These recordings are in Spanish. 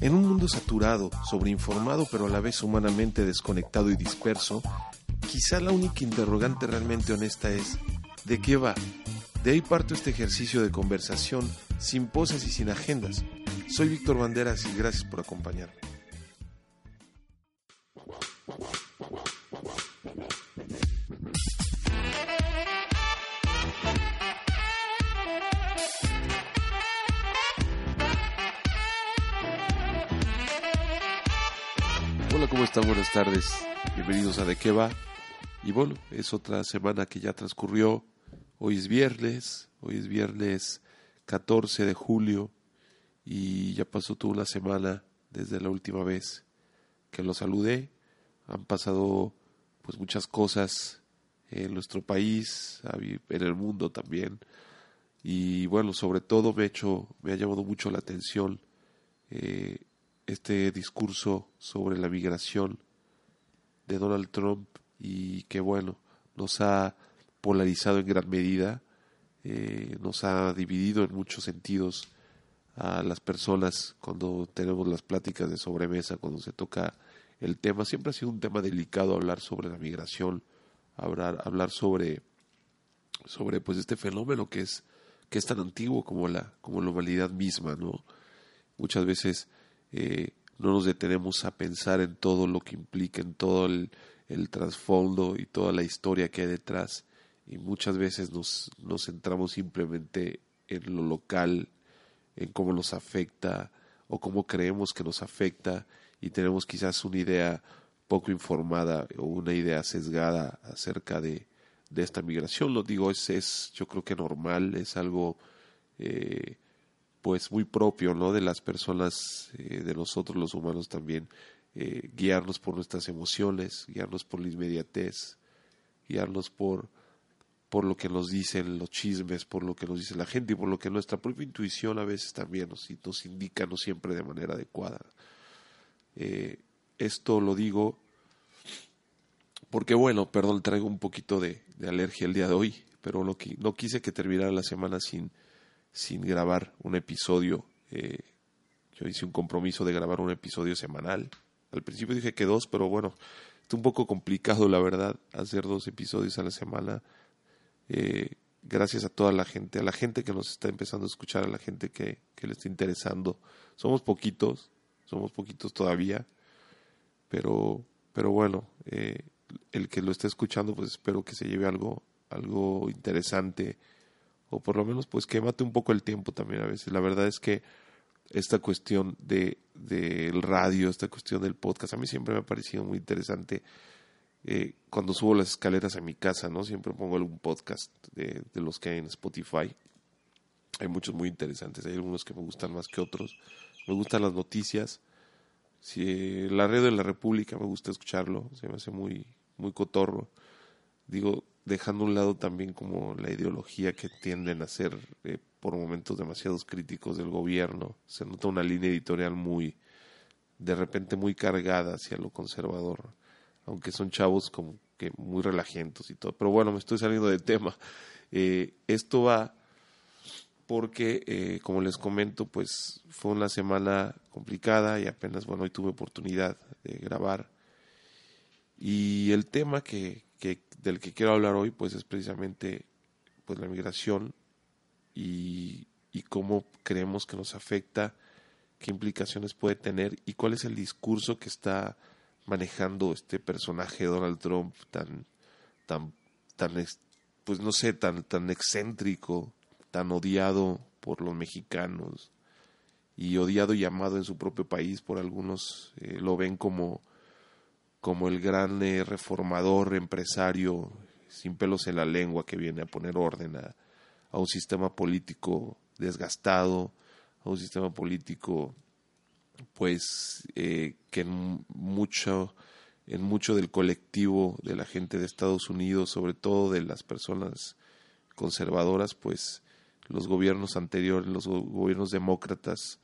En un mundo saturado, sobreinformado pero a la vez humanamente desconectado y disperso, quizá la única interrogante realmente honesta es ¿de qué va? De ahí parto este ejercicio de conversación sin poses y sin agendas. Soy Víctor Banderas y gracias por acompañarme. Buenas tardes. Bienvenidos a De qué va. Y bueno, es otra semana que ya transcurrió. Hoy es viernes, hoy es viernes 14 de julio y ya pasó toda una semana desde la última vez que lo saludé. Han pasado pues muchas cosas en nuestro país, en el mundo también. Y bueno, sobre todo me ha hecho, me ha llamado mucho la atención eh, este discurso sobre la migración de Donald Trump y que bueno, nos ha polarizado en gran medida, eh, nos ha dividido en muchos sentidos a las personas cuando tenemos las pláticas de sobremesa, cuando se toca el tema. Siempre ha sido un tema delicado hablar sobre la migración, hablar, hablar sobre, sobre pues este fenómeno que es, que es tan antiguo como la, como la humanidad misma, ¿no? Muchas veces eh, no nos detenemos a pensar en todo lo que implica, en todo el, trasfondo y toda la historia que hay detrás. Y muchas veces nos, nos centramos simplemente en lo local, en cómo nos afecta o cómo creemos que nos afecta y tenemos quizás una idea poco informada o una idea sesgada acerca de, de esta migración. Lo digo, es, es yo creo que normal, es algo eh, pues muy propio ¿no? de las personas, eh, de nosotros los humanos también, eh, guiarnos por nuestras emociones, guiarnos por la inmediatez, guiarnos por, por lo que nos dicen los chismes, por lo que nos dice la gente y por lo que nuestra propia intuición a veces también nos, nos indica, no siempre de manera adecuada. Eh, esto lo digo porque, bueno, perdón, traigo un poquito de, alergia el día de hoy, pero no, no quise que terminara la semana sin sin grabar un episodio. Eh, yo hice un compromiso de grabar un episodio semanal. Al principio dije que dos, pero bueno, es un poco complicado, la verdad, hacer dos episodios a la semana. Eh, gracias a toda la gente, a la gente que nos está empezando a escuchar, a la gente que, que le está interesando. Somos poquitos, somos poquitos todavía, pero, pero bueno, eh, el que lo esté escuchando, pues espero que se lleve algo, algo interesante o por lo menos pues que mate un poco el tiempo también a veces. La verdad es que esta cuestión de del radio, esta cuestión del podcast, a mí siempre me ha parecido muy interesante. Eh, cuando subo las escaleras a mi casa, ¿no? Siempre pongo algún podcast de, los que hay en Spotify. Hay muchos muy interesantes, hay algunos que me gustan más que otros. Me gustan las noticias. Si la red de la República me gusta escucharlo, se me hace muy muy cotorro. Digo, dejando un lado también como la ideología que tienden a ser eh, por momentos demasiados críticos del gobierno. Se nota una línea editorial muy, de repente muy cargada hacia lo conservador, aunque son chavos como que muy relajentos y todo. Pero bueno, me estoy saliendo de tema. Eh, esto va porque, eh, como les comento, pues fue una semana complicada y apenas, bueno, hoy tuve oportunidad de grabar. Y el tema que, del que quiero hablar hoy pues es precisamente pues la migración y, cómo creemos que nos afecta, qué implicaciones puede tener y cuál es el discurso que está manejando este personaje Donald Trump tan tan tan pues no sé tan tan excéntrico tan odiado por los mexicanos y odiado y amado en su propio país. Por algunos eh, lo ven como como el gran reformador empresario sin pelos en la lengua que viene a poner orden a, un sistema político desgastado, a un sistema político pues eh, que en mucho en mucho del colectivo de la gente de Estados Unidos, sobre todo de las personas conservadoras, pues los gobiernos anteriores, los gobiernos demócratas,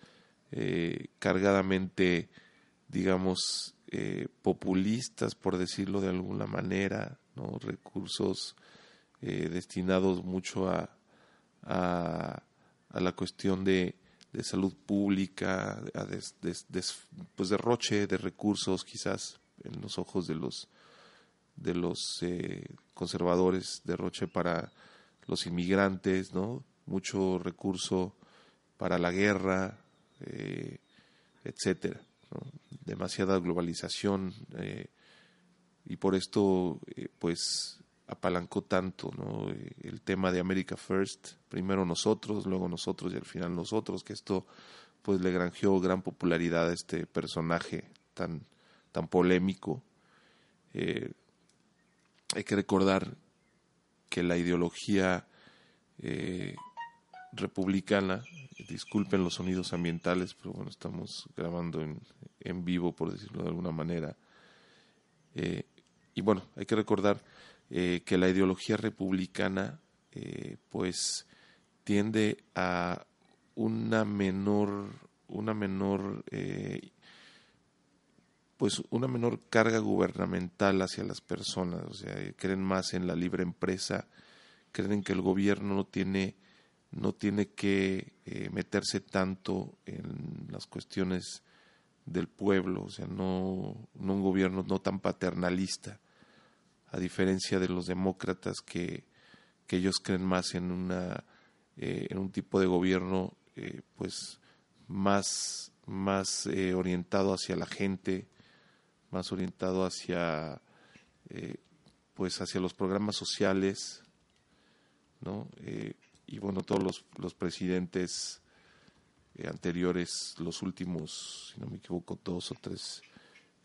eh, cargadamente, digamos, eh, populistas, por decirlo de alguna manera, ¿no? recursos eh, destinados mucho a, a, la cuestión de, salud pública, a pues derroche de recursos quizás en los ojos de los de los eh, conservadores, derroche para los inmigrantes, ¿no? Mucho recurso para la guerra, eh, Demasiada globalización eh, y por esto, eh, pues, apalancó tanto, ¿no? El tema de America First, primero nosotros, luego nosotros y al final nosotros, que esto, pues, le granjeó gran popularidad a este personaje tan, tan polémico. hay que recordar que la ideología republicana disculpen los sonidos ambientales, pero bueno, estamos grabando en, en vivo, por decirlo de alguna manera. Eh, y bueno, hay que recordar eh, que la ideología republicana, eh, pues, tiende a una menor, una menor, pues, una menor carga gubernamental hacia las personas. O sea, creen más en la libre empresa, creen que el gobierno no tiene no tiene que eh, meterse tanto en las cuestiones del pueblo, o sea, no, un gobierno no tan paternalista, a diferencia de los demócratas que, que ellos creen más en, una, eh, en un tipo de gobierno eh, pues más, más orientado hacia la gente, más orientado hacia pues hacia los programas sociales, ¿no? Y bueno, todos los, los presidentes eh, anteriores, los últimos, si no me equivoco, dos o tres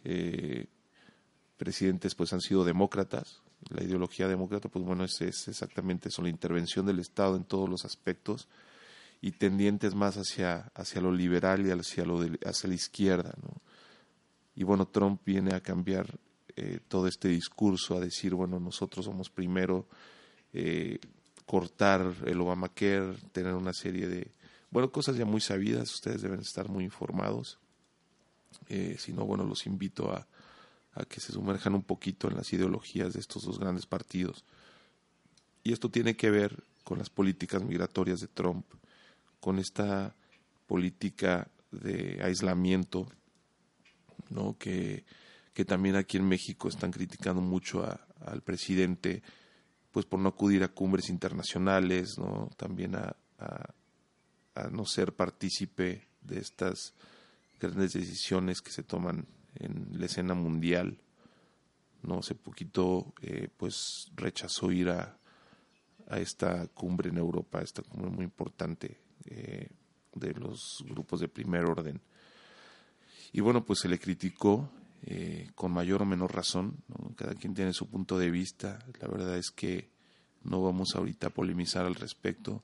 eh, presidentes, pues han sido demócratas. La ideología demócrata, pues bueno, es, exactamente eso, la intervención del Estado en todos los aspectos y tendientes más hacia, hacia lo liberal y hacia, lo hacia la izquierda. ¿no? Y bueno, Trump viene a cambiar eh, todo este discurso, a decir, bueno, nosotros somos primero cortar el Obamacare, tener una serie de, bueno, cosas ya muy sabidas, ustedes deben estar muy informados. Eh, si no, bueno, los invito a, a que se sumerjan un poquito en las ideologías de estos dos grandes partidos. Y esto tiene que ver con las políticas migratorias de Trump, con esta política de aislamiento, ¿no? que, que también aquí en México están criticando mucho al presidente pues por no acudir a cumbres internacionales, ¿no? también a, a, no ser partícipe de estas grandes decisiones que se toman en la escena mundial. No hace poquito eh, pues rechazó ir a, a esta cumbre en Europa, esta cumbre muy importante eh, de los grupos de primer orden. Y bueno, pues se le criticó eh, con mayor o menor razón. Cada quien tiene su punto de vista. La verdad es que no vamos ahorita a polemizar al respecto.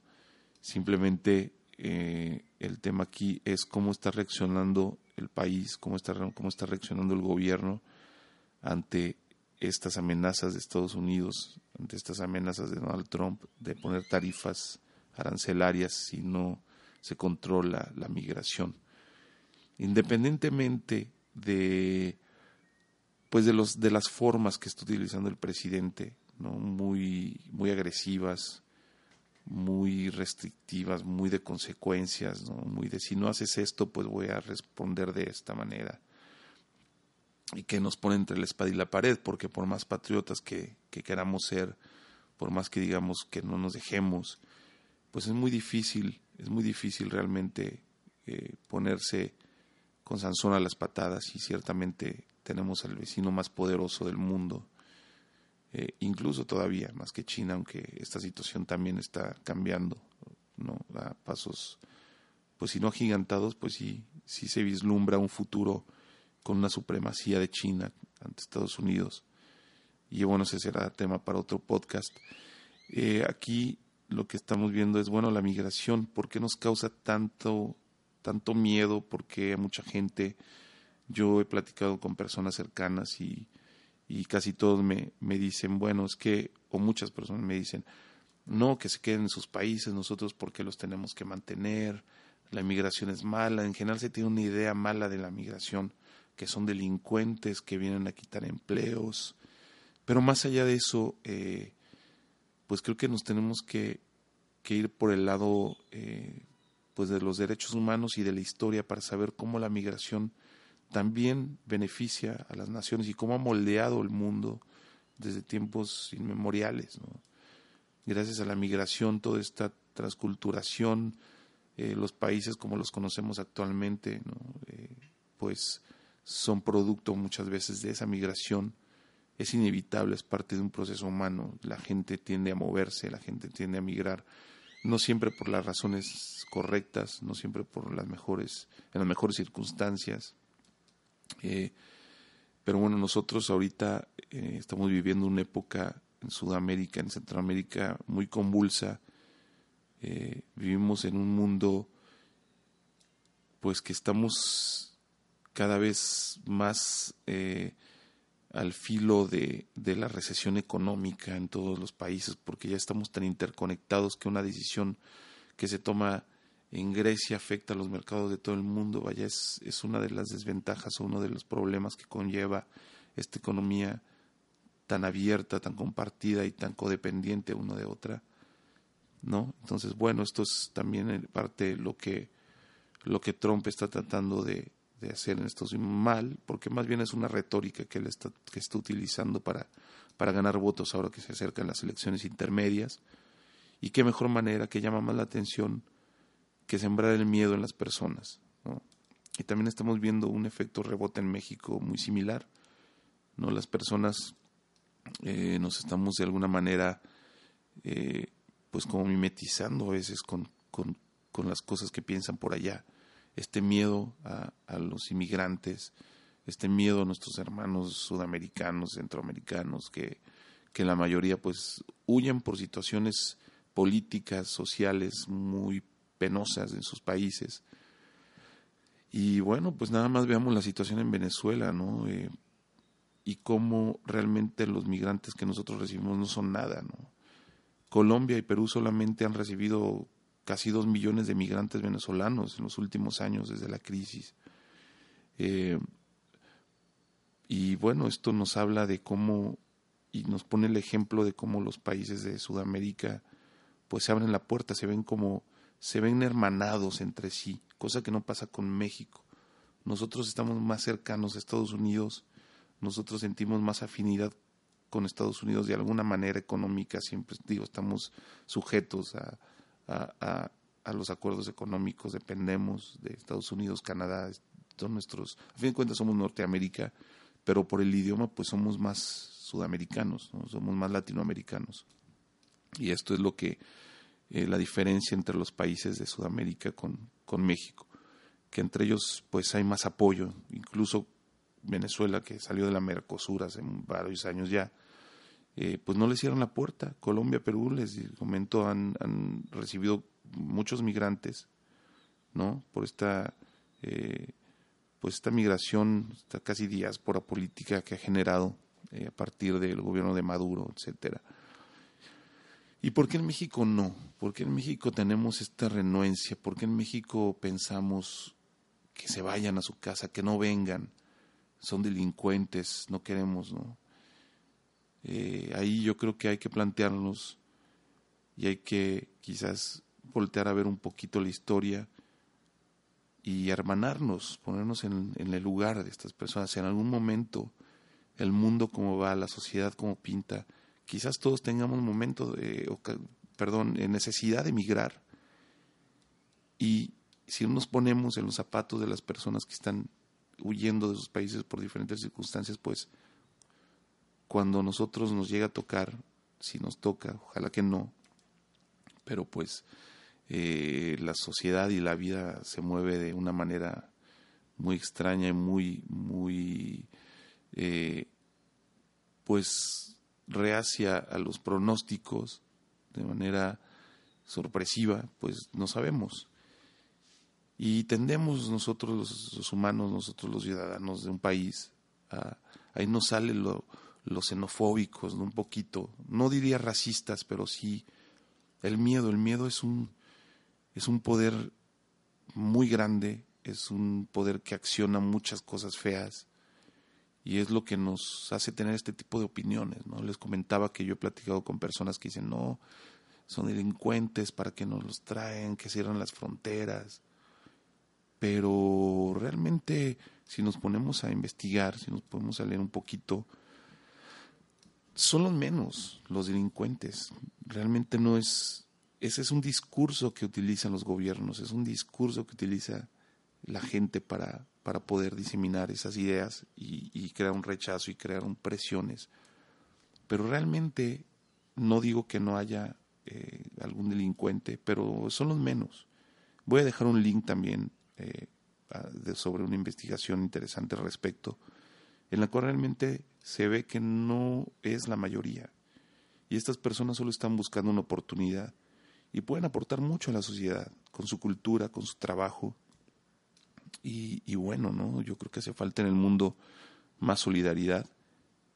Simplemente eh, el tema aquí es cómo está reaccionando el país, cómo está, cómo está reaccionando el gobierno ante estas amenazas de Estados Unidos, ante estas amenazas de Donald Trump de poner tarifas arancelarias si no se controla la migración. Independientemente de pues de los de las formas que está utilizando el presidente, ¿no? muy muy agresivas, muy restrictivas, muy de consecuencias, ¿no? muy de si no haces esto, pues voy a responder de esta manera. Y que nos pone entre la espada y la pared, porque por más patriotas que, que queramos ser, por más que digamos que no nos dejemos, pues es muy difícil, es muy difícil realmente eh, ponerse con Sansón a las patadas y ciertamente tenemos al vecino más poderoso del mundo, eh, incluso todavía más que China, aunque esta situación también está cambiando, no a pasos, pues si no agigantados, pues sí, sí se vislumbra un futuro con una supremacía de China ante Estados Unidos. Y bueno, ese será tema para otro podcast. Eh, aquí lo que estamos viendo es, bueno, la migración, ¿por qué nos causa tanto, tanto miedo? Porque mucha gente yo he platicado con personas cercanas y, y casi todos me, me dicen, bueno, es que, o muchas personas me dicen, no, que se queden en sus países, nosotros porque los tenemos que mantener, la migración es mala, en general se tiene una idea mala de la migración, que son delincuentes que vienen a quitar empleos, pero más allá de eso, eh, pues creo que nos tenemos que, que ir por el lado eh, pues de los derechos humanos y de la historia para saber cómo la migración también beneficia a las naciones y cómo ha moldeado el mundo desde tiempos inmemoriales. Gracias a la migración, toda esta transculturación, eh, los países como los conocemos actualmente, eh, pues son producto muchas veces de esa migración. Es inevitable, es parte de un proceso humano. La gente tiende a moverse, la gente tiende a migrar, no siempre por las razones correctas, no siempre por las mejores, en las mejores circunstancias. Eh, pero bueno, nosotros ahorita eh, estamos viviendo una época en Sudamérica, en Centroamérica, muy convulsa. Eh, vivimos en un mundo, pues que estamos cada vez más al filo de, de, la recesión económica en todos los países, porque ya estamos tan interconectados que una decisión que se toma en Grecia afecta a los mercados de todo el mundo. Vaya, es, es una de las desventajas o uno de los problemas que conlleva esta economía tan abierta, tan compartida y tan codependiente una de otra. ¿No? Entonces, bueno, esto es también parte de lo que, lo que Trump está tratando de, de hacer en estos mal, porque más bien es una retórica que él está, que está utilizando para, para ganar votos ahora que se acercan las elecciones intermedias. Y qué mejor manera que llama más la atención que sembrar el miedo en las personas. Y también estamos viendo un efecto rebote en México muy similar. ¿no? Las personas eh, nos estamos de alguna manera eh, pues como mimetizando a veces con, con, con, las cosas que piensan por allá. Este miedo a, a los inmigrantes, este miedo a nuestros hermanos sudamericanos, centroamericanos, que, que la mayoría pues huyen por situaciones políticas, sociales muy penosas en sus países. Y bueno, pues nada más veamos la situación en Venezuela, ¿no? Eh, y cómo realmente los migrantes que nosotros recibimos no son nada, ¿no? Colombia y Perú solamente han recibido casi dos millones de migrantes venezolanos en los últimos años desde la crisis. Eh, y bueno, esto nos habla de cómo, y nos pone el ejemplo de cómo los países de Sudamérica pues se abren la puerta, se ven como se ven hermanados entre sí, cosa que no pasa con México. Nosotros estamos más cercanos a Estados Unidos, nosotros sentimos más afinidad con Estados Unidos de alguna manera económica, siempre digo, estamos sujetos a, a, los acuerdos económicos, dependemos de Estados Unidos, Canadá, son nuestros, a fin de cuentas somos Norteamérica, pero por el idioma pues somos más sudamericanos, somos más latinoamericanos. Y esto es lo que eh, la diferencia entre los países de Sudamérica con, con México, que entre ellos pues hay más apoyo, incluso Venezuela que salió de la Mercosur hace varios años ya, eh, pues no le cierran la puerta. Colombia, Perú, les comento, han, han recibido muchos migrantes, ¿no? Por esta, eh, pues esta migración, esta casi diáspora política que ha generado a partir del gobierno de Maduro, etcétera. ¿Y por qué en México no? ¿Por qué en México tenemos esta renuencia? ¿Por qué en México pensamos que se vayan a su casa, que no vengan? Son delincuentes, no queremos, ¿no? Eh, ahí yo creo que hay que plantearnos y hay que quizás voltear a ver un poquito la historia y hermanarnos, ponernos en, en el lugar de estas personas. En algún momento el mundo como va, la sociedad como pinta, quizás todos tengamos un momento de, perdón, necesidad de emigrar. Y si nos ponemos en los zapatos de las personas que están huyendo de sus países por diferentes circunstancias, pues cuando nosotros nos llega a tocar, si nos toca, ojalá que no, pero pues eh, la sociedad y la vida se mueve de una manera muy extraña y muy, muy, eh, pues reacia a los pronósticos de manera sorpresiva, pues no sabemos. Y tendemos nosotros los, humanos, nosotros los ciudadanos de un país, ahí nos sale lo, los xenofóbicos, un poquito, no diría racistas, pero sí el miedo. El miedo es un, es un poder muy grande, es un poder que acciona muchas cosas feas y es lo que nos hace tener este tipo de opiniones. ¿no? Les comentaba que yo he platicado con personas que dicen, no, son delincuentes, para que nos los traen, que cierran las fronteras. Pero realmente, si nos ponemos a investigar, si nos ponemos a leer un poquito, son los menos los delincuentes. Realmente no es, ese es un discurso que utilizan los gobiernos, es un discurso que utiliza la gente para, para poder diseminar esas ideas y, crear un rechazo y crear un presiones. Pero realmente no digo que no haya eh, algún delincuente, pero son los menos. Voy a dejar un link también eh, sobre una investigación interesante al respecto, en la cual realmente se ve que no es la mayoría. Y estas personas solo están buscando una oportunidad y pueden aportar mucho a la sociedad, con su cultura, con su trabajo. Y, bueno, ¿no? Yo creo que hace falta en el mundo más solidaridad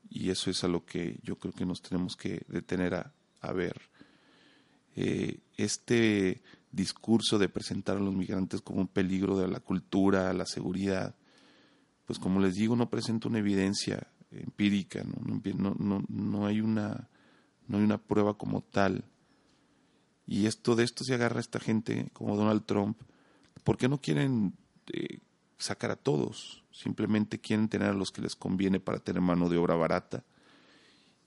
y eso es a lo que yo creo que nos tenemos que detener a, ver. Eh, este discurso de presentar a los migrantes como un peligro de la cultura, a la seguridad, pues como les digo, no presenta una evidencia empírica, ¿no? No, no, hay una, no hay una prueba como tal. Y esto de esto se agarra esta gente como Donald Trump. ¿Por qué no quieren eh, sacar a todos? Simplemente quieren tener a los que les conviene para tener mano de obra barata.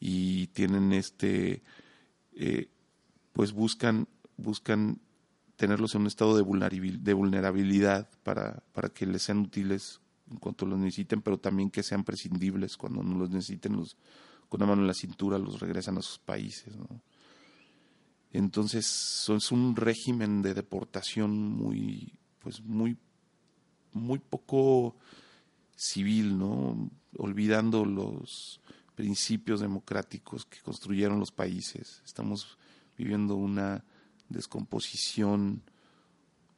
Y tienen este, eh, pues buscan, buscan tenerlos en un estado de vulnerabilidad para, para que les sean útiles en cuanto los necesiten, pero también que sean prescindibles cuando no los necesiten, los, con la mano en la cintura los regresan a sus países. Entonces es un régimen de deportación muy, pues muy, muy poco civil, ¿no? olvidando los principios democráticos que construyeron los países. Estamos viviendo una descomposición,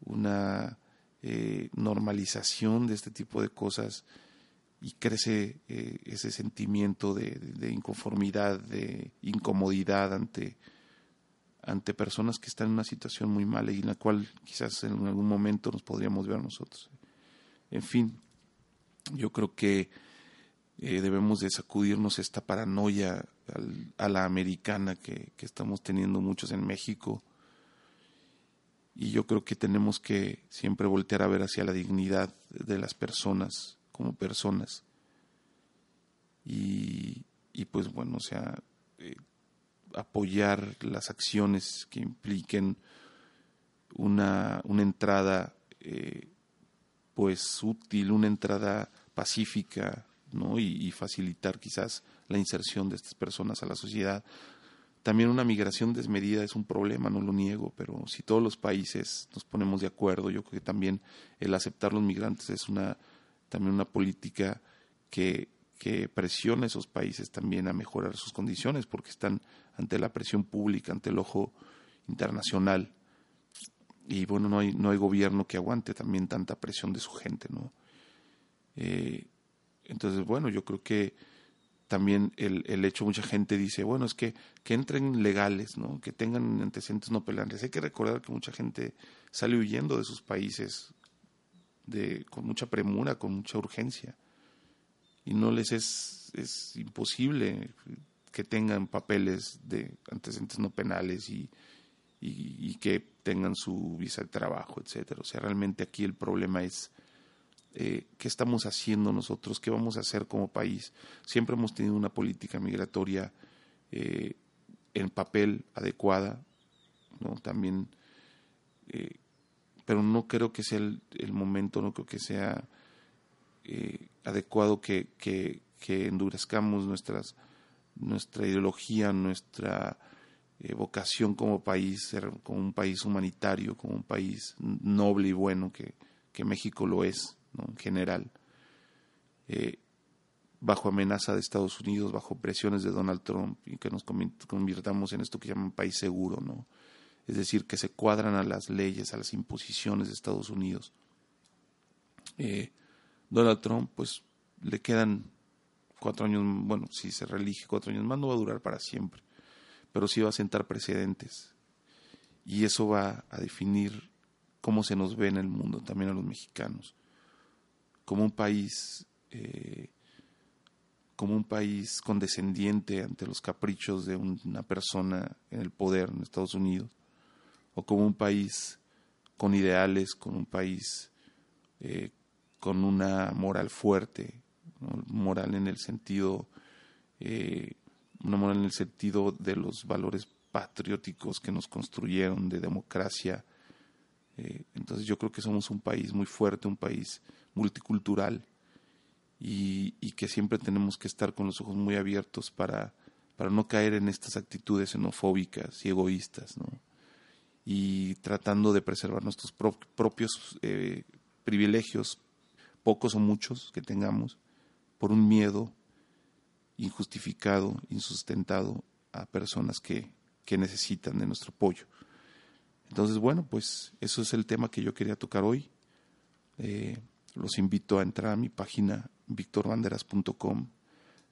una eh, normalización de este tipo de cosas y crece eh, ese sentimiento de, inconformidad, de incomodidad ante, ante personas que están en una situación muy mala y en la cual quizás en algún momento nos podríamos ver nosotros. En fin, yo creo que eh, debemos de sacudirnos esta paranoia a la americana que, estamos teniendo muchos en México y yo creo que tenemos que siempre voltear a ver hacia la dignidad de las personas como personas. Y, pues bueno, o sea, eh, apoyar las acciones que impliquen una, una entrada eh, pues útil, una entrada pacífica, ¿no? y facilitar quizás la inserción de estas personas a la sociedad también una migración desmedida es un problema, no lo niego, pero si todos los países nos ponemos de acuerdo, yo creo que también el aceptar los migrantes es una también una política que, que presiona a esos países también a mejorar sus condiciones, porque están ante la presión pública, ante el ojo internacional. Y bueno, no hay, no hay gobierno que aguante también tanta presión de su gente, ¿no? Eh, entonces, bueno, yo creo que también el, el hecho, mucha gente dice, bueno, es que, que entren legales, ¿no? que tengan antecedentes no pelantes. Hay que recordar que mucha gente sale huyendo de sus países de, con mucha premura, con mucha urgencia. Y no les es, es imposible que tengan papeles de antecedentes no penales y, y que tengan su visa de trabajo, etcétera. O sea, realmente aquí el problema es eh, qué estamos haciendo nosotros, qué vamos a hacer como país. Siempre hemos tenido una política migratoria eh, en papel adecuada, ¿no? También, eh, pero no creo que sea el, momento, no creo que sea adecuado que, que, endurezcamos nuestras, nuestra ideología, nuestra vocación como país, ser como un país humanitario, como un país noble y bueno que, que México lo es en general, eh, bajo amenaza de Estados Unidos, bajo presiones de Donald Trump y que nos convirtamos en esto que llaman país seguro, ¿no? Es decir, que se cuadran a las leyes, a las imposiciones de Estados Unidos. Eh, Donald Trump, pues, le quedan cuatro años, bueno, si se reelige cuatro años más, no va a durar para siempre, pero sí va a sentar precedentes. Y eso va a definir cómo se nos ve en el mundo, también a los mexicanos como un país eh, como un país condescendiente ante los caprichos de una persona en el poder en Estados Unidos, o como un país con ideales, con un país eh, con una moral fuerte, moral en el sentido, eh, una moral en el sentido de los valores patrióticos que nos construyeron, de democracia. Eh, entonces yo creo que somos un país muy fuerte, un país multicultural y, que siempre tenemos que estar con los ojos muy abiertos para, para no caer en estas actitudes xenofóbicas y egoístas, ¿no? y tratando de preservar nuestros propios eh, privilegios, pocos o muchos que tengamos, por un miedo injustificado, insustentado a personas que, que necesitan de nuestro apoyo. Entonces, bueno, pues eso es el tema que yo quería tocar hoy. Eh, los invito a entrar a mi página victorbanderas.com.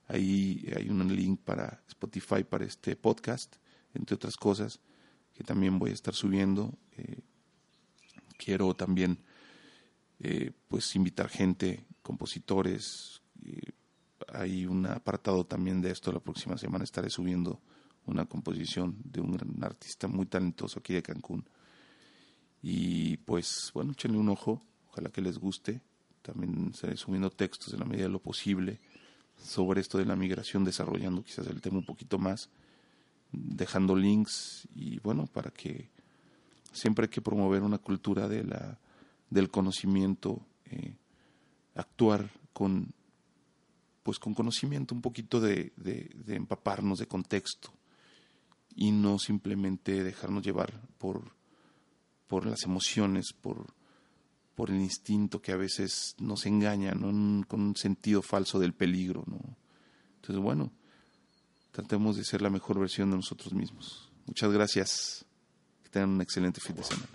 Ahí hay un link para Spotify para este podcast, entre otras cosas, que también voy a estar subiendo. Eh, quiero también eh, pues invitar gente, compositores. Hay un apartado también de esto. La próxima semana estaré subiendo una composición de un gran artista muy talentoso aquí de Cancún. Y pues bueno, échenle un ojo, ojalá que les guste. También estaré subiendo textos en la medida de lo posible sobre esto de la migración, desarrollando quizás el tema un poquito más, dejando links y bueno, para que siempre hay que promover una cultura de la, del conocimiento, eh, actuar con pues con conocimiento, un poquito de, de, empaparnos de contexto y no simplemente dejarnos llevar por, por las emociones, por, por el instinto que a veces nos engaña, con un sentido falso del peligro. ¿no? Entonces, bueno, tratemos de ser la mejor versión de nosotros mismos. Muchas gracias. Que tengan un excelente fin de semana.